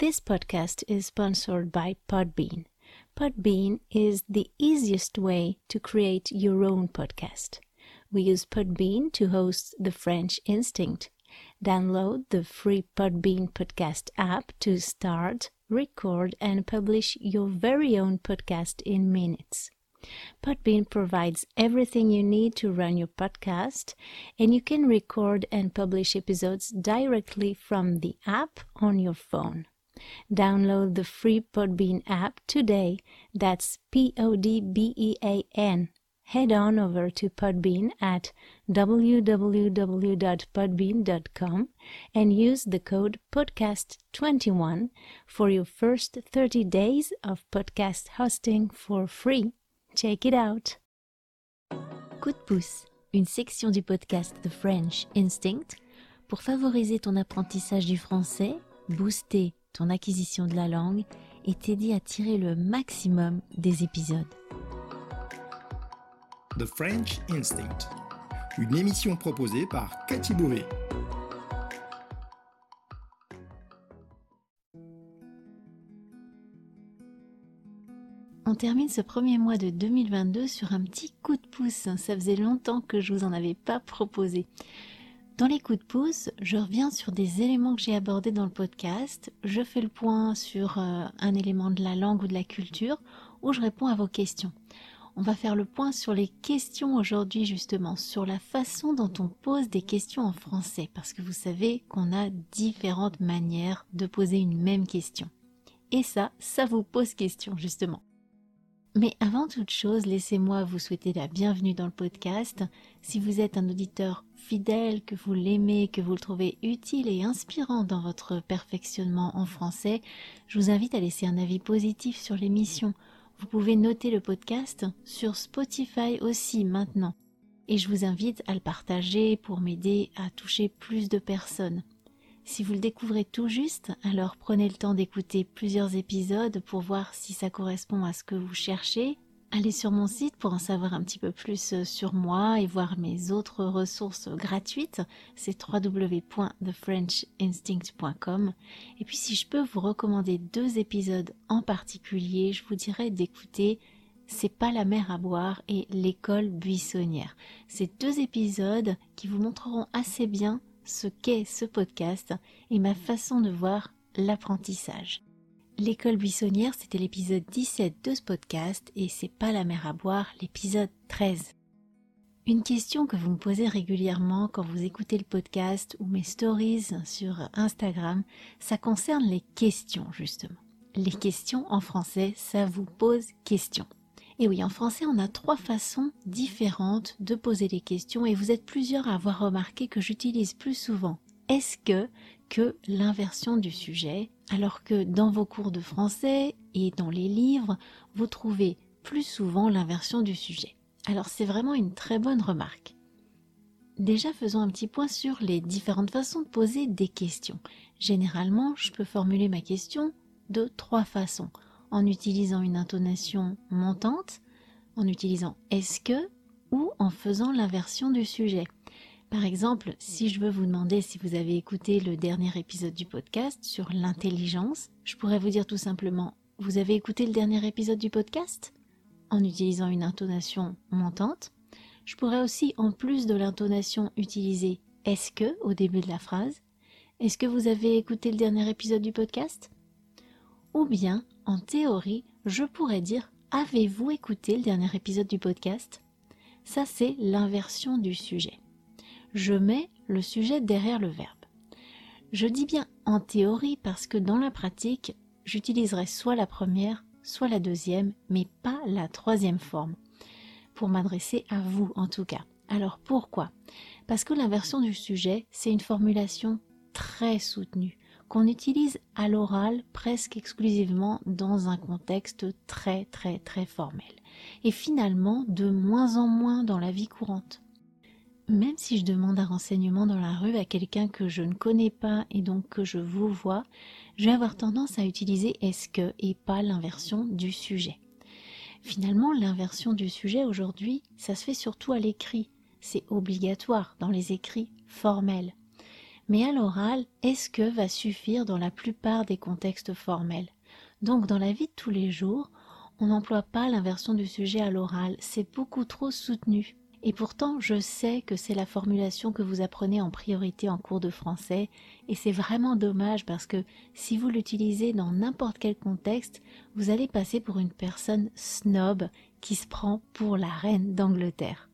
This podcast is sponsored by Podbean. Podbean is the easiest way to create your own podcast. We use Podbean to host the French Instinct. Download the free Podbean podcast app to start, record, and publish your very own podcast in minutes. Podbean provides everything you need to run your podcast, and you can record and publish episodes directly from the app on your phone. Download the free Podbean app today. That's P O D B E A N. Head on over to Podbean at www.podbean.com and use the code podcast21 for your first 30 days of podcast hosting for free. Check it out. Coup de pouce, une section du podcast The French Instinct pour favoriser ton apprentissage du français, booster ton acquisition de la langue et t'aider à tirer le maximum des épisodes. The French Instinct, une émission proposée par Cathy Bouvet. On termine ce premier mois de 2022 sur un petit coup de pouce. Ça faisait longtemps que je vous en avais pas proposé. Dans les coups de pouce, je reviens sur des éléments que j'ai abordés dans le podcast. Je fais le point sur euh, un élément de la langue ou de la culture ou je réponds à vos questions. On va faire le point sur les questions aujourd'hui justement, sur la façon dont on pose des questions en français, parce que vous savez qu'on a différentes manières de poser une même question. Et ça, ça vous pose question justement. Mais avant toute chose, laissez-moi vous souhaiter la bienvenue dans le podcast. Si vous êtes un auditeur fidèle, que vous l'aimez, que vous le trouvez utile et inspirant dans votre perfectionnement en français, je vous invite à laisser un avis positif sur l'émission. Vous pouvez noter le podcast sur Spotify aussi maintenant. Et je vous invite à le partager pour m'aider à toucher plus de personnes. Si vous le découvrez tout juste, alors prenez le temps d'écouter plusieurs épisodes pour voir si ça correspond à ce que vous cherchez. Allez sur mon site pour en savoir un petit peu plus euh, sur moi et voir mes autres ressources gratuites. C'est www.thefrenchinstinct.com. Et puis si je peux vous recommander deux épisodes en particulier, je vous dirais d'écouter c'est pas la mer à boire et l'école buissonnière. Ces deux épisodes qui vous montreront assez bien ce qu'est ce podcast et ma façon de voir l'apprentissage. L'école buissonnière, c'était l'épisode 17 de ce podcast et c'est pas la mer à boire, l'épisode 13. Une question que vous me posez régulièrement quand vous écoutez le podcast ou mes stories sur Instagram, ça concerne les questions justement. Les questions en français, ça vous pose question. Et oui, en français, on a trois façons différentes de poser les questions et vous êtes plusieurs à avoir remarqué que j'utilise plus souvent est-ce que que l'inversion du sujet, alors que dans vos cours de français et dans les livres, vous trouvez plus souvent l'inversion du sujet. Alors c'est vraiment une très bonne remarque. Déjà faisons un petit point sur les différentes façons de poser des questions. Généralement, je peux formuler ma question de trois façons en utilisant une intonation montante, en utilisant est-ce que ou en faisant l'inversion du sujet. Par exemple, si je veux vous demander si vous avez écouté le dernier épisode du podcast sur l'intelligence, je pourrais vous dire tout simplement Vous avez écouté le dernier épisode du podcast? En utilisant une intonation montante. Je pourrais aussi, en plus de l'intonation, utiliser est-ce que au début de la phrase. Est-ce que vous avez écouté le dernier épisode du podcast? Ou bien en théorie, je pourrais dire Avez-vous écouté le dernier épisode du podcast? Ça, c'est l'inversion du sujet. Je mets le sujet derrière le verbe. Je dis bien en théorie parce que dans la pratique, j'utiliserai soit la première, soit la deuxième, mais pas la troisième forme, pour m'adresser à vous en tout cas. Alors pourquoi? Parce que l'inversion du sujet, c'est une formulation très soutenue qu'on utilise à l'oral presque exclusivement dans un contexte très très très formel et finalement de moins en moins dans la vie courante. Même si je demande un renseignement dans la rue à quelqu'un que je ne connais pas et donc que je vous vois, je vais avoir tendance à utiliser est-ce que et pas l'inversion du sujet. Finalement, l'inversion du sujet aujourd'hui, ça se fait surtout à l'écrit. C'est obligatoire dans les écrits formels. Mais à l'oral, est-ce que va suffire dans la plupart des contextes formels? Donc dans la vie de tous les jours, on n'emploie pas l'inversion du sujet à l'oral, c'est beaucoup trop soutenu. Et pourtant, je sais que c'est la formulation que vous apprenez en priorité en cours de français, et c'est vraiment dommage parce que si vous l'utilisez dans n'importe quel contexte, vous allez passer pour une personne snob qui se prend pour la reine d'Angleterre.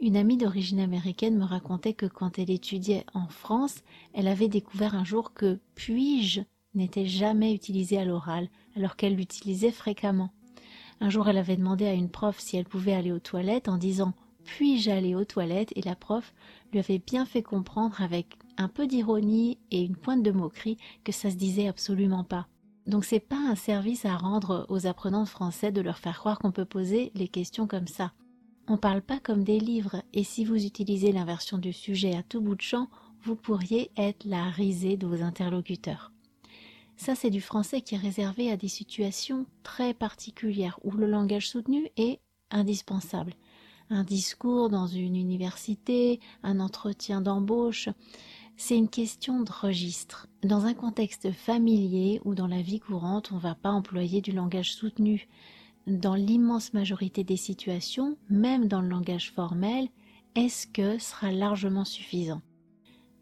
Une amie d'origine américaine me racontait que quand elle étudiait en France, elle avait découvert un jour que puis-je n'était jamais utilisé à l'oral, alors qu'elle l'utilisait fréquemment. Un jour, elle avait demandé à une prof si elle pouvait aller aux toilettes en disant Puis-je aller aux toilettes? Et la prof lui avait bien fait comprendre avec un peu d'ironie et une pointe de moquerie que ça se disait absolument pas. Donc c'est pas un service à rendre aux apprenants de français de leur faire croire qu'on peut poser les questions comme ça. On parle pas comme des livres et si vous utilisez l'inversion du sujet à tout bout de champ, vous pourriez être la risée de vos interlocuteurs. Ça, c'est du français qui est réservé à des situations très particulières où le langage soutenu est indispensable. Un discours dans une université, un entretien d'embauche, c'est une question de registre. Dans un contexte familier ou dans la vie courante, on ne va pas employer du langage soutenu. Dans l'immense majorité des situations, même dans le langage formel, est-ce que sera largement suffisant?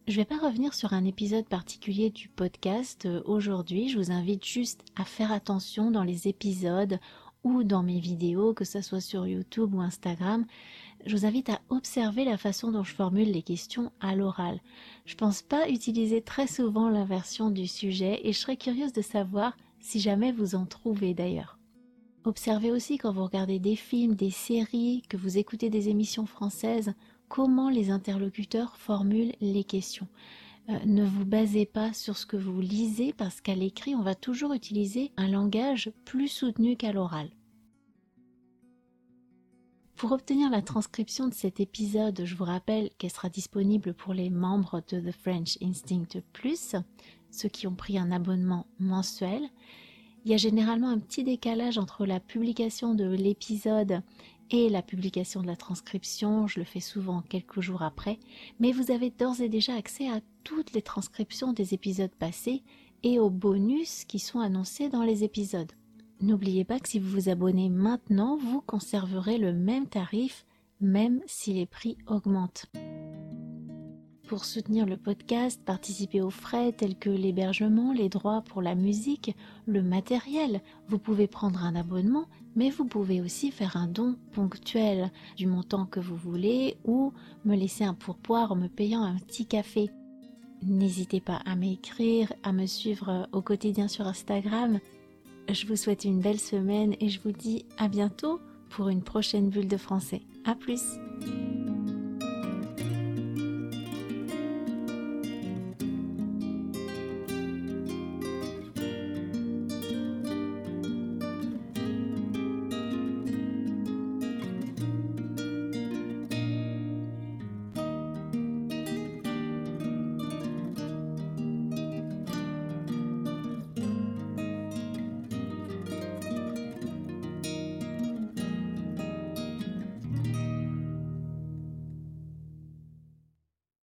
Je ne vais pas revenir sur un épisode particulier du podcast euh, aujourd'hui. Je vous invite juste à faire attention dans les épisodes ou dans mes vidéos, que ce soit sur YouTube ou Instagram. Je vous invite à observer la façon dont je formule les questions à l'oral. Je ne pense pas utiliser très souvent l'inversion du sujet et je serais curieuse de savoir si jamais vous en trouvez d'ailleurs. Observez aussi quand vous regardez des films, des séries, que vous écoutez des émissions françaises comment les interlocuteurs formulent les questions. Euh, ne vous basez pas sur ce que vous lisez parce qu'à l'écrit, on va toujours utiliser un langage plus soutenu qu'à l'oral. Pour obtenir la transcription de cet épisode, je vous rappelle qu'elle sera disponible pour les membres de The French Instinct Plus, ceux qui ont pris un abonnement mensuel. Il y a généralement un petit décalage entre la publication de l'épisode et la publication de la transcription, je le fais souvent quelques jours après, mais vous avez d'ores et déjà accès à toutes les transcriptions des épisodes passés et aux bonus qui sont annoncés dans les épisodes. N'oubliez pas que si vous vous abonnez maintenant, vous conserverez le même tarif même si les prix augmentent. Pour soutenir le podcast, participer aux frais tels que l'hébergement, les droits pour la musique, le matériel, vous pouvez prendre un abonnement, mais vous pouvez aussi faire un don ponctuel du montant que vous voulez ou me laisser un pourboire en me payant un petit café. N'hésitez pas à m'écrire, à me suivre au quotidien sur Instagram. Je vous souhaite une belle semaine et je vous dis à bientôt pour une prochaine bulle de français. A plus!